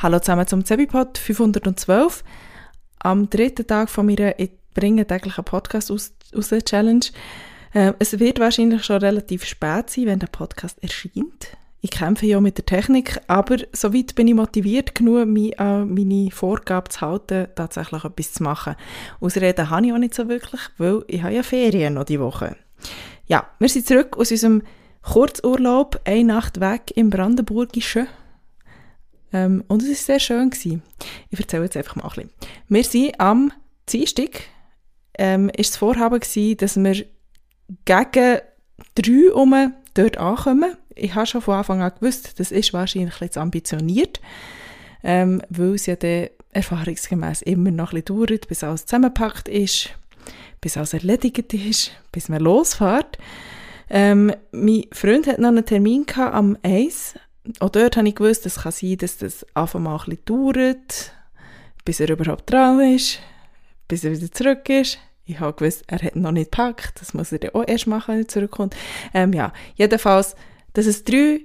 Hallo zusammen zum Zebipod 512. Am dritten Tag von meiner «Ich bringe täglich einen Podcast aus, aus der Challenge». Äh, es wird wahrscheinlich schon relativ spät sein, wenn der Podcast erscheint. Ich kämpfe ja mit der Technik, aber soweit bin ich motiviert genug, mich an meine Vorgabe zu halten, tatsächlich etwas zu machen. Ausreden habe ich auch nicht so wirklich, weil ich habe ja Ferien noch die Woche. Ja, wir sind zurück aus unserem Kurzurlaub, eine Nacht weg im Brandenburgischen. Ähm, und es war sehr schön. Gewesen. Ich erzähle jetzt einfach mal ein bisschen. Wir sind am Dienstag, ähm, ist das Vorhaben gewesen, dass wir gegen drei um dort ankommen. Ich habe schon von Anfang an gewusst, das ist wahrscheinlich jetzt ambitioniert, ähm, weil es ja dann erfahrungsgemäß immer noch ein bisschen dauert, bis alles zusammengepackt ist, bis alles erledigt ist, bis man losfährt. Ähm, mein Freund hat noch einen Termin gehabt am 1 auch dort habe ich gewusst, es kann sein, dass das einfach mal ein bisschen dauert, bis er überhaupt dran ist, bis er wieder zurück ist. Ich habe gewusst, er hat noch nicht gepackt, das muss er dann auch erst machen, wenn er zurückkommt. Ähm, ja, jedenfalls, dass es drei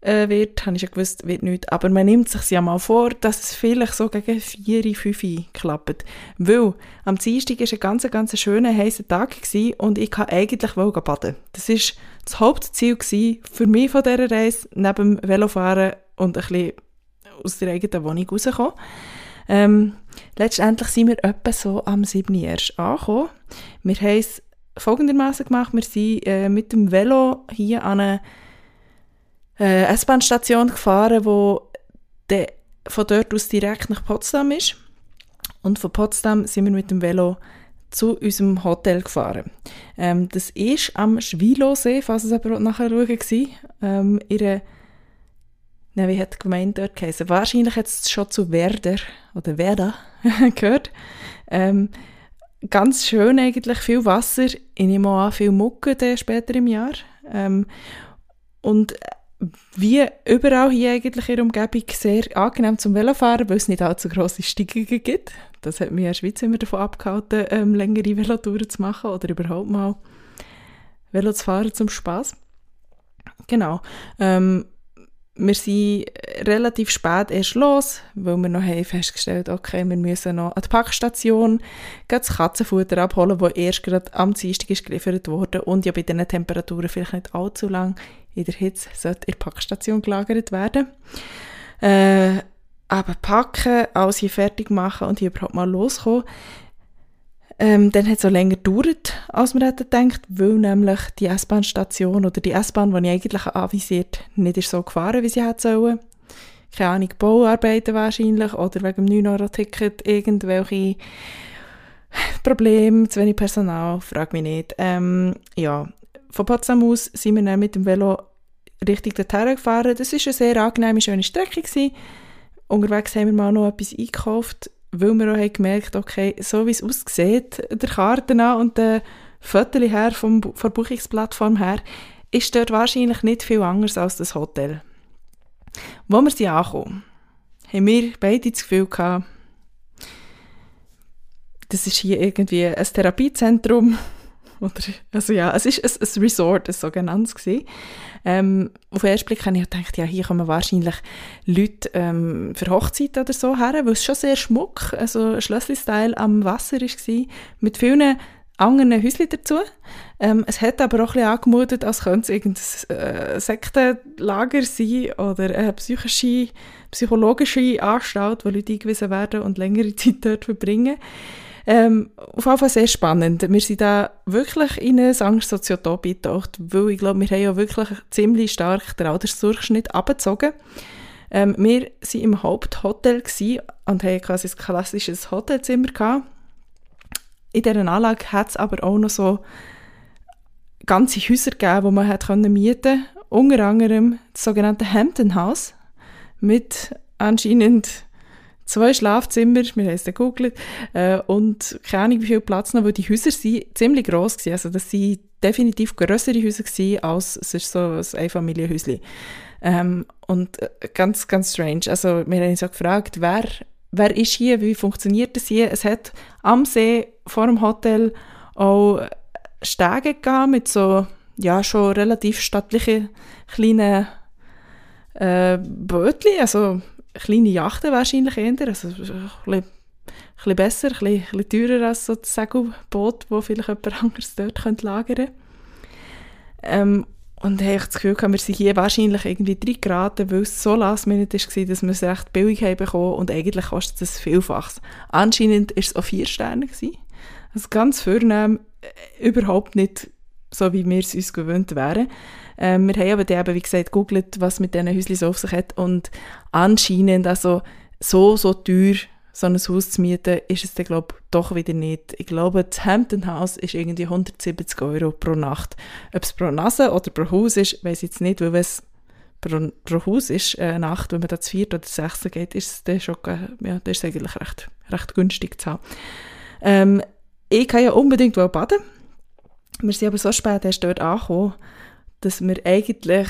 äh, wird, habe ich schon gewusst, wird nicht. Aber man nimmt sich ja mal vor, dass es vielleicht so gegen vier, fünf klappt. Weil am Dienstag war ein ganz, ganz schöner, heißer Tag gewesen und ich kann eigentlich baden. Das war das Hauptziel für mich von dieser Reise, neben dem Velofahren und ein bisschen aus der eigenen Wohnung rauskommen. Ähm, letztendlich sind wir etwa so am 7. erst angekommen. Wir haben es folgendermaßen gemacht, wir sind äh, mit dem Velo hier an eine äh, S-Bahn-Station gefahren, wo de, von dort aus direkt nach Potsdam ist. Und von Potsdam sind wir mit dem Velo zu unserem Hotel gefahren. Ähm, das ist am Schwilosee, falls es aber nachher schauen war. Ähm, ihre, ne, wie hat die Gemeinde dort geheißen? Wahrscheinlich hat es schon zu Werder oder Werder gehört. Ähm, ganz schön eigentlich, viel Wasser. Ich nehme auch an, viel Mucke später im Jahr. Ähm, und wie überall hier eigentlich in der Umgebung sehr angenehm zum Velofahren, weil es nicht allzu grosse Steigungen gibt. Das hat mich in der Schweiz immer davon abgehalten, ähm, längere Velotouren zu machen oder überhaupt mal Velo zu fahren zum Spaß. Genau. Ähm, wir sind relativ spät erst los, weil wir noch haben festgestellt okay, wir müssen noch an die Packstation das Katzenfutter abholen, das erst gerade am Dienstag ist geliefert wurde und ja bei diesen Temperaturen vielleicht nicht allzu lang in der Hitze sollte in der Packstation gelagert werden. Äh, aber packen, alles hier fertig machen und hier überhaupt mal loskommen, ähm, dann hat es auch länger gedauert, als man hätte gedacht, weil nämlich die S-Bahn-Station oder die S-Bahn, die ich eigentlich anvisiert, nicht ist so gefahren, wie sie hätte sollen. Keine Ahnung, Bauarbeiten wahrscheinlich oder wegen dem 9-Euro-Ticket irgendwelche Probleme, zu wenig Personal, frag mich nicht. Ähm, ja, von Potsdam aus sind wir dann mit dem Velo Richtung dorthin gefahren. Das war eine sehr angenehme, schöne Strecke. Gewesen. Unterwegs haben wir mal noch etwas eingekauft weil wir auch haben okay, so wie es aussieht, der Karten an und der Fotos her vom, von der Buchungsplattform her, ist dort wahrscheinlich nicht viel anders als das Hotel. Wo wir sie ankommen, haben wir beide das Gefühl gehabt, das ist hier irgendwie ein Therapiezentrum oder, also ja, es ist ein, ein Resort, ein sogenanntes gewesen. Ähm, auf den ersten Blick habe ich gedacht, ja, hier kommen wahrscheinlich Leute ähm, für Hochzeiten oder so her, weil es schon sehr schmuck, also ein Schlössli-Style am Wasser war, mit vielen anderen Häuschen dazu. Ähm, es hat aber auch ein bisschen angemutet, als könnte es irgendein äh, Sektenlager sein oder eine psychische, psychologische Anstalt, wo Leute eingewiesen werden und längere Zeit dort verbringen. Ähm, auf jeden Fall sehr spannend. Wir sind da wirklich in eine Angstsoziotopie getaucht, weil ich glaube, wir haben ja wirklich ziemlich stark den Altersdurchschnitt abgezogen. Ähm, wir waren im Haupthotel und haben quasi ein klassisches Hotelzimmer gehabt. In dieser Anlage hat es aber auch noch so ganze Häuser gegeben, die man hat mieten konnte. Unter anderem das sogenannte Hampton House mit anscheinend zwei Schlafzimmer, wir haben es gegoogelt, äh, und keine Ahnung, wie viel Platz noch, weil die Häuser sind ziemlich gross gewesen. Also das sind definitiv grössere Häuser gewesen, als es ist so ein Einfamilienhäuschen. Ähm, und äh, ganz, ganz strange. Also wir haben uns auch gefragt, wer, wer ist hier, wie funktioniert das hier? Es hat am See vor dem Hotel auch Stege gegeben mit so, ja, schon relativ stattlichen kleinen äh, Bötchen, also kleine Yachten wahrscheinlich eher, also ein bisschen, bisschen besser, ein bisschen, ein bisschen teurer als so das Segelboot, wo vielleicht jemand anderes dort könnte lagern könnte. Ähm, und habe ich das Gefühl, wir sind hier wahrscheinlich irgendwie drei geraten, weil es so last minute war, dass wir es recht billig haben bekommen und eigentlich kostet es vielfaches. Anscheinend war es auch vier Sterne. Gewesen. Also ganz vornehm, äh, überhaupt nicht so, wie wir es uns gewöhnt wären. Ähm, wir haben aber dann eben, wie gesagt, gegoogelt, was mit diesen Häuschen so auf sich hat und anscheinend also so, so teuer so ein Haus zu mieten, ist es dann, glaube doch wieder nicht. Ich glaube, das Hampton House ist irgendwie 170 Euro pro Nacht. Ob es pro Nase oder pro Haus ist, weiß ich jetzt nicht, weil es pro, pro Haus ist, eine Nacht, wenn man da zu viert oder zu sechs geht, ist es dann schon, ja, das ist eigentlich recht, recht günstig zu haben. Ähm, ich kann ja unbedingt baden. Wir sind aber so spät erst dort angekommen, dass wir eigentlich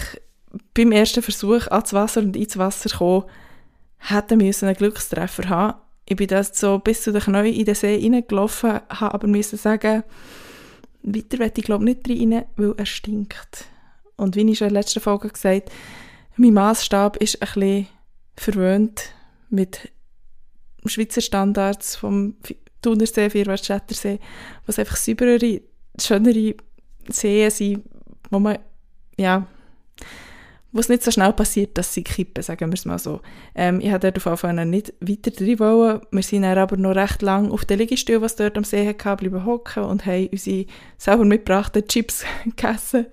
beim ersten Versuch ans Wasser und ins Wasser kommen, hätten müssen einen Glückstreffer haben ich bin das so bis zu den Knien in den See reingelaufen, habe aber müssen sagen, weiter werde ich glaube nicht rein, weil er stinkt. Und wie ich schon in der letzten Folge gesagt habe, mein Maßstab ist ein bisschen verwöhnt mit Schweizer Standards vom Thunersee, Vierwaldstättersee, was einfach sauberere, schönere Seen sind, wo man, ja, wo es nicht so schnell passiert, dass sie kippen, sagen wir es mal so. Ähm, ich wollte dort auf jeden nicht weiter drin wollen. Wir sind dann aber noch recht lang auf der Liegestühle, was dort am See hatte, bleiben hocken und haben unsere selber mitgebrachten Chips gegessen.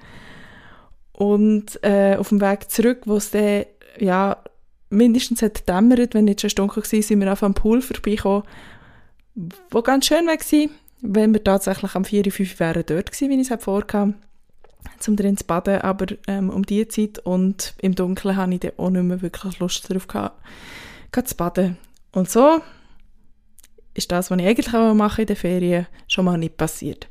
Und äh, auf dem Weg zurück, wo es dann, ja, mindestens hat dämmert, wenn nicht schon dunkel war, sind wir auf am Pool vorbeigekommen, wo ganz schön war, wenn wir tatsächlich am 4, 5 wären dort gewesen, wie ich es vorkam zum drin zu baden, aber ähm, um diese Zeit und im Dunkeln hatte ich dann auch nicht mehr wirklich Lust darauf gehabt, zu baden. Und so ist das, was ich eigentlich auch mache in den Ferien, schon mal nicht passiert.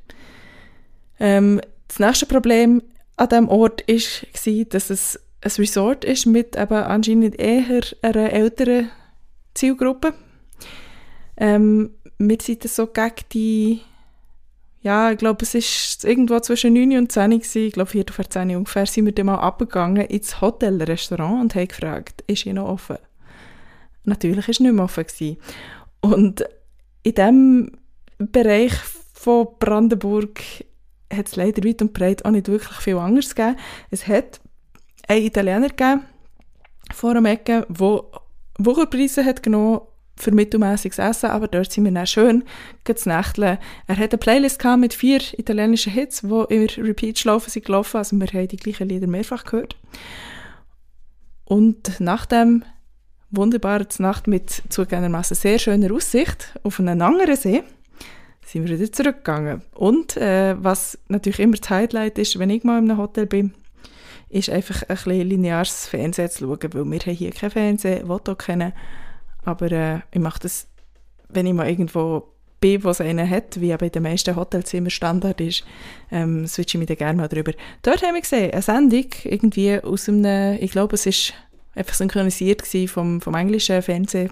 Ähm, das nächste Problem an diesem Ort war, dass es ein Resort ist mit eben anscheinend eher einer älteren Zielgruppe. Ähm, wir sind so gegen die ja, ich glaube, es ist irgendwo zwischen 9 und 10 gewesen, ich glaube, 4 vor 10 ungefähr, sind wir dann mal abgegangen ins Hotelrestaurant und haben gefragt, ist hier noch offen? Natürlich war es nicht mehr offen. Gewesen. Und in diesem Bereich von Brandenburg hat es leider weit und breit auch nicht wirklich viel anderes gegeben. Es hat einen Italiener gegeben, vor einem Ecke, der Wucherpreise hat genommen für mittelmäßiges Essen, aber dort sind wir dann schön zu nächteln. Er hat eine Playlist mit vier italienischen Hits, die immer Repeat laufen sind gelaufen, also wir haben die gleichen Lieder mehrfach gehört. Und nach dem wunderbaren Nacht mit zugegebenermaßen sehr schöner Aussicht auf einen anderen See, sind wir wieder zurückgegangen. Und äh, was natürlich immer das Highlight ist, wenn ich mal in einem Hotel bin, ist einfach ein bisschen lineares Fernsehen zu schauen, weil wir haben hier kein Fernsehen, Voto kennen aber äh, ich mache das, wenn ich mal irgendwo bin, wo es einen hat, wie aber in den meisten Hotelzimmern Standard ist, ähm, switche ich mich dann gerne mal drüber. Dort haben wir gesehen, eine Sendung, irgendwie aus einem, ich glaube, es ist einfach synchronisiert vom, vom englischen Fernsehen,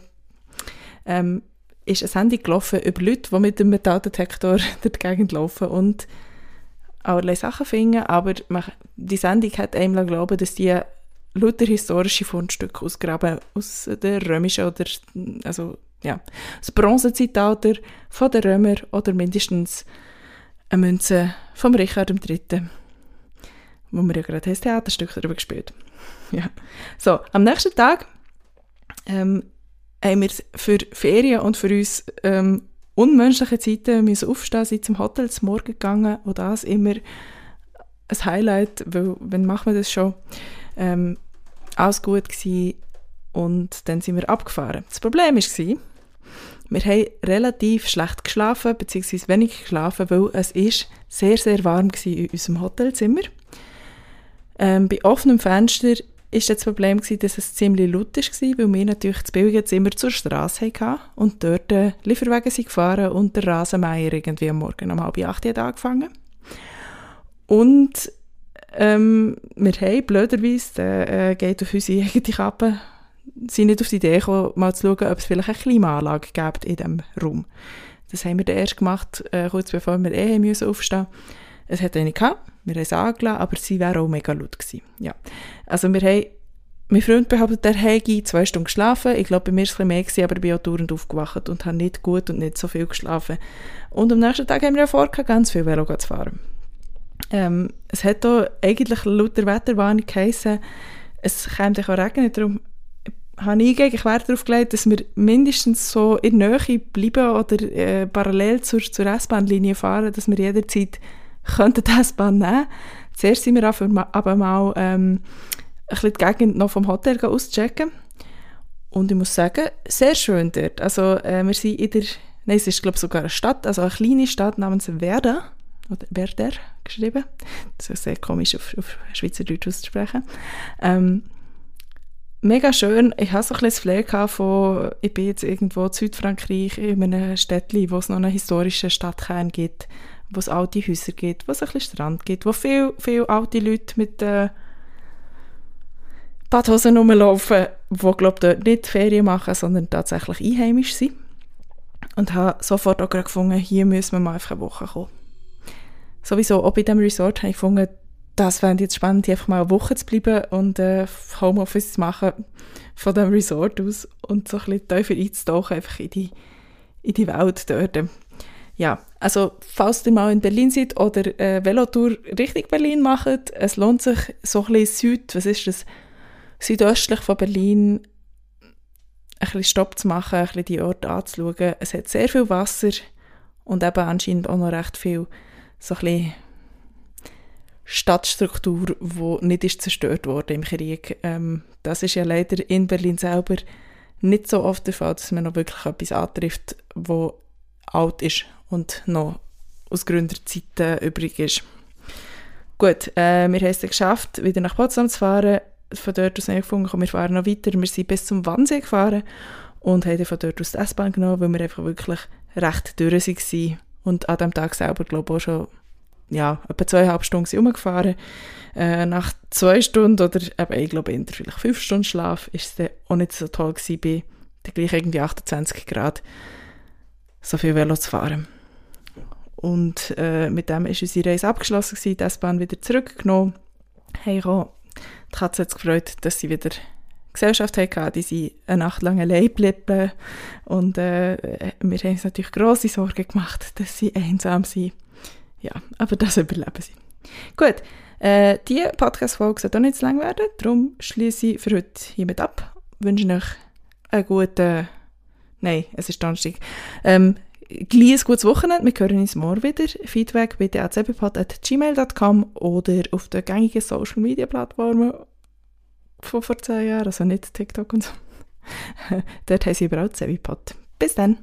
ähm, ist eine Sendung gelaufen über Leute, die mit dem Metalldetektor durch die Gegend laufen und allerlei Sachen finden, aber man, die Sendung hat einem glauben, dass die lauter historische Fundstücke ausgraben aus der römischen oder also ja, das Bronzezeitalter von den Römer oder mindestens eine Münze vom Richard III., wo wir ja gerade ein Theaterstück darüber gespielt ja. So, am nächsten Tag ähm, haben wir für Ferien und für uns ähm, unmenschliche Zeiten müssen aufstehen, sind zum Hotel zum Morgen gegangen und das immer ein Highlight, weil wenn machen wir das schon? Ähm, alles gut gewesen und dann sind wir abgefahren. Das Problem war, wir haben relativ schlecht geschlafen, beziehungsweise wenig geschlafen, weil es ist sehr, sehr warm war in unserem Hotelzimmer. Ähm, bei offenem Fenster war das Problem, gewesen, dass es ziemlich laut war, weil wir natürlich das billige Zimmer zur Straße hatten und dort äh, Lieferwagen sind gefahren und der Rasenmeier irgendwie am Morgen um halb acht angefangen. Und ähm, wir haben blöderweise, der äh, geht auf unsere eigene Kappe, sind nicht auf die Idee gekommen, mal zu schauen, ob es vielleicht eine Klimaanlage gibt in diesem Raum. Das haben wir dann erst gemacht, äh, kurz bevor wir eh müssen aufstehen Es hat eine gehabt, wir haben es angelassen, aber sie wäre auch mega laut gewesen. Ja. Also wir haben mein Freund behauptet, er hätte zwei Stunden geschlafen. Ich glaube, bei mir war es ein bisschen mehr, aber ich bin auch dauernd aufgewacht und habe nicht gut und nicht so viel geschlafen. Und am nächsten Tag haben wir ja vor, ganz viel Velo zu fahren. Ähm, es hat hier eigentlich laut der Wetterwarnung geheißen, es käme auch regnen, darum habe ich eigentlich Wert darauf gelegt, dass wir mindestens so in der Nähe bleiben oder äh, parallel zur, zur S-Bahn-Linie fahren, dass wir jederzeit könnten die S-Bahn nehmen Zuerst sind wir aber mal ähm, ein bisschen die Gegend noch vom Hotel auschecken. Und ich muss sagen, sehr schön dort. Also äh, wir sind in der, nein, es ist glaube ich sogar eine Stadt, also eine kleine Stadt namens Werder, oder Werder geschrieben. Das ist sehr komisch auf, auf Schweizerdeutsch auszusprechen. Ähm, mega schön. Ich hatte so ein bisschen das Flair von, ich bin jetzt irgendwo in Südfrankreich, in einem Städtchen, wo es noch einen historischen Stadtkern gibt, wo es alte Häuser gibt, wo es ein bisschen Strand gibt, wo viele viel alte Leute mit äh, Badhosen rumlaufen, die, glaube ich, nicht Ferien machen, sondern tatsächlich einheimisch sind. Und habe sofort auch gefunden, hier müssen wir mal eine Woche kommen. Sowieso, auch bei diesem Resort habe ich gefunden, das fände jetzt spannend, einfach mal eine Woche zu bleiben und äh, Homeoffice zu machen von dem Resort aus und so ein bisschen tiefer einzutauchen, einfach in die, in die Welt dort. Ja, also falls ihr mal in Berlin seid oder äh, Velotour Richtung Berlin macht, es lohnt sich so ein bisschen Süd, was ist das, südöstlich von Berlin ein bisschen Stopp zu machen, ein bisschen die Orte anzuschauen. Es hat sehr viel Wasser und eben anscheinend auch noch recht viel so ein bisschen Stadtstruktur, die nicht ist zerstört wurde im Krieg. Ähm, das ist ja leider in Berlin selber nicht so oft der Fall, dass man noch wirklich etwas antrifft, wo alt ist und noch aus Gründerzeiten übrig ist. Gut, äh, wir haben es geschafft, wieder nach Potsdam zu fahren. Von dort aus haben wir gefunden, wir fahren noch weiter. Wir sind bis zum Wannsee gefahren und haben von dort aus die S-Bahn genommen, weil wir einfach wirklich recht durch waren. Und an dem Tag selber, glaube ich, auch schon ja, etwa zweieinhalb Stunden rumgefahren. Äh, nach zwei Stunden oder eben, ich glaube, eher vielleicht fünf Stunden Schlaf ist es dann auch nicht so toll bei der gleich irgendwie 28 Grad so viel Velo zu fahren. Und äh, mit dem ist unsere Reise abgeschlossen gewesen, die S-Bahn wieder zurückgenommen. Hey, die Katze hat sich gefreut, dass sie wieder Gesellschaft hatten, die sie eine Nacht lang allein geblieben. Und äh, wir haben uns natürlich grosse Sorgen gemacht, dass sie einsam sind. Ja, aber das überleben sie. Gut, äh, die Podcast-Folge soll auch nicht zu lang werden, darum schließe ich für heute hiermit ab. Wünsche euch einen guten, nein, es ist Donnerstag, ähm, gleich ein gutes Wochenende. Wir hören uns morgen wieder. Feedback bitte an cbpod.gmail.com oder auf den gängigen Social Media Plattformen von vor zehn Jahren, also nicht TikTok und so. Dort heißen sie überall Cebipod. Bis dann!